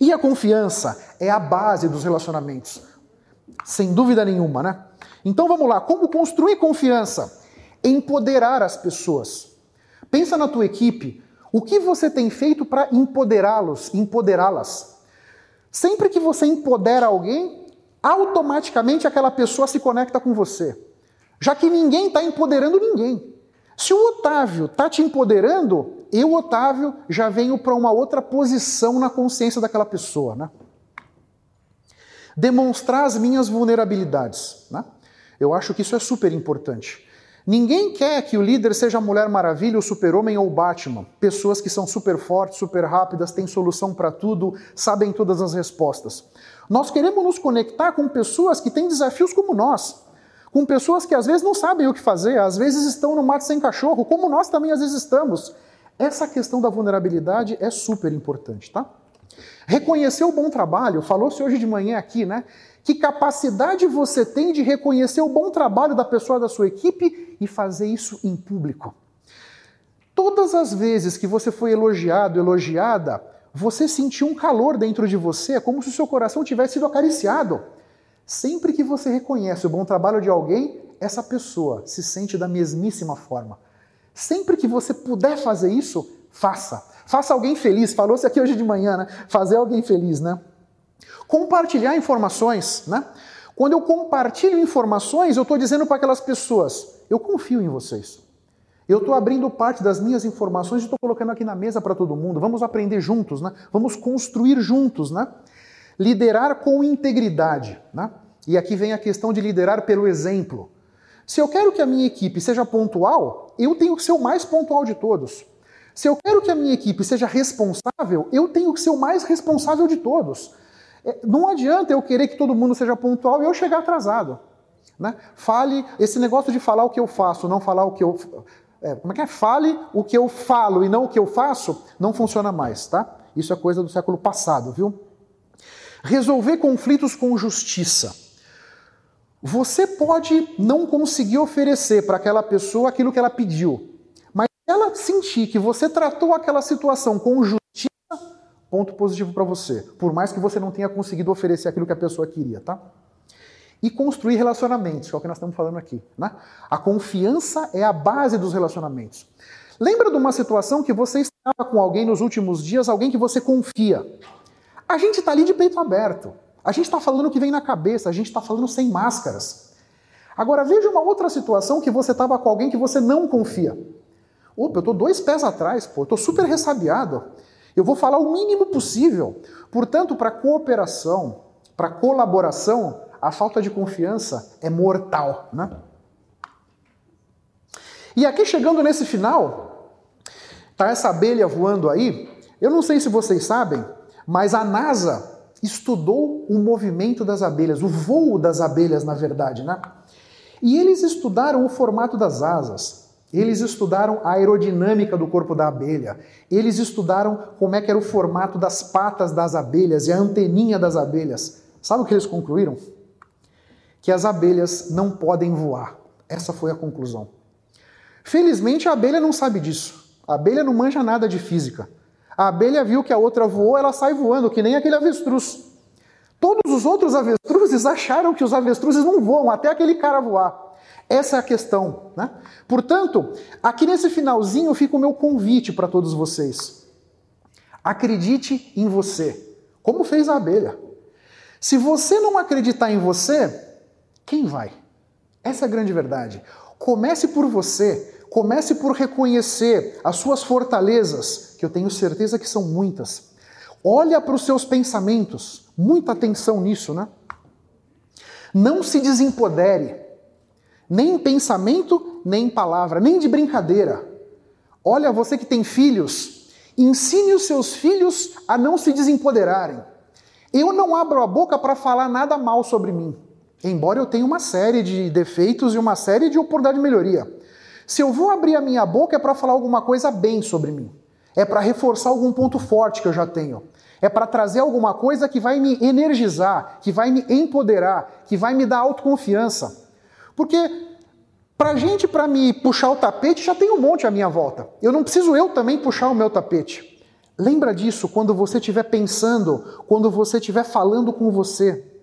E a confiança é a base dos relacionamentos. Sem dúvida nenhuma, né? Então vamos lá, como construir confiança? Empoderar as pessoas. Pensa na tua equipe, o que você tem feito para empoderá-los, empoderá-las? Sempre que você empodera alguém, automaticamente aquela pessoa se conecta com você. Já que ninguém está empoderando ninguém. Se o Otávio está te empoderando, eu, Otávio, já venho para uma outra posição na consciência daquela pessoa. Né? Demonstrar as minhas vulnerabilidades. Né? Eu acho que isso é super importante. Ninguém quer que o líder seja a Mulher Maravilha, o Super-Homem ou o Batman. Pessoas que são super fortes, super rápidas, têm solução para tudo, sabem todas as respostas. Nós queremos nos conectar com pessoas que têm desafios como nós com pessoas que às vezes não sabem o que fazer, às vezes estão no mato sem cachorro, como nós também às vezes estamos. Essa questão da vulnerabilidade é super importante, tá? Reconhecer o bom trabalho, falou-se hoje de manhã aqui, né? Que capacidade você tem de reconhecer o bom trabalho da pessoa da sua equipe e fazer isso em público. Todas as vezes que você foi elogiado, elogiada, você sentiu um calor dentro de você, como se o seu coração tivesse sido acariciado. Sempre que você reconhece o bom trabalho de alguém, essa pessoa se sente da mesmíssima forma. Sempre que você puder fazer isso, faça. Faça alguém feliz. Falou-se aqui hoje de manhã, né? Fazer alguém feliz, né? Compartilhar informações, né? Quando eu compartilho informações, eu estou dizendo para aquelas pessoas: eu confio em vocês. Eu estou abrindo parte das minhas informações e estou colocando aqui na mesa para todo mundo. Vamos aprender juntos, né? Vamos construir juntos, né? Liderar com integridade. Né? E aqui vem a questão de liderar pelo exemplo. Se eu quero que a minha equipe seja pontual, eu tenho que ser o mais pontual de todos. Se eu quero que a minha equipe seja responsável, eu tenho que ser o mais responsável de todos. É, não adianta eu querer que todo mundo seja pontual e eu chegar atrasado. Né? Fale, esse negócio de falar o que eu faço, não falar o que eu. É, como é que é? Fale o que eu falo e não o que eu faço, não funciona mais, tá? Isso é coisa do século passado, viu? Resolver conflitos com justiça. Você pode não conseguir oferecer para aquela pessoa aquilo que ela pediu, mas ela sentir que você tratou aquela situação com justiça, ponto positivo para você, por mais que você não tenha conseguido oferecer aquilo que a pessoa queria, tá? E construir relacionamentos, que é o que nós estamos falando aqui. Né? A confiança é a base dos relacionamentos. Lembra de uma situação que você estava com alguém nos últimos dias, alguém que você confia. A gente está ali de peito aberto. A gente está falando o que vem na cabeça, a gente está falando sem máscaras. Agora veja uma outra situação que você estava com alguém que você não confia. Opa, eu estou dois pés atrás, pô, estou super ressabiado. Eu vou falar o mínimo possível. Portanto, para cooperação, para colaboração, a falta de confiança é mortal, né? E aqui chegando nesse final, tá essa abelha voando aí. Eu não sei se vocês sabem, mas a NASA estudou o movimento das abelhas, o voo das abelhas, na verdade, né? E eles estudaram o formato das asas, eles estudaram a aerodinâmica do corpo da abelha, eles estudaram como é que era o formato das patas das abelhas e a anteninha das abelhas. Sabe o que eles concluíram? Que as abelhas não podem voar. Essa foi a conclusão. Felizmente a abelha não sabe disso. A abelha não manja nada de física. A abelha viu que a outra voou, ela sai voando, que nem aquele avestruz. Todos os outros avestruzes acharam que os avestruzes não voam, até aquele cara voar. Essa é a questão. Né? Portanto, aqui nesse finalzinho fica o meu convite para todos vocês. Acredite em você, como fez a abelha. Se você não acreditar em você, quem vai? Essa é a grande verdade. Comece por você, comece por reconhecer as suas fortalezas, que eu tenho certeza que são muitas. Olha para os seus pensamentos, muita atenção nisso, né? Não se desempodere, nem em pensamento, nem em palavra, nem de brincadeira. Olha, você que tem filhos, ensine os seus filhos a não se desempoderarem. Eu não abro a boca para falar nada mal sobre mim, embora eu tenha uma série de defeitos e uma série de oportunidade de melhoria. Se eu vou abrir a minha boca é para falar alguma coisa bem sobre mim é para reforçar algum ponto forte que eu já tenho. É para trazer alguma coisa que vai me energizar, que vai me empoderar, que vai me dar autoconfiança. Porque para gente, para me puxar o tapete, já tem um monte à minha volta. Eu não preciso eu também puxar o meu tapete. Lembra disso quando você estiver pensando, quando você estiver falando com você.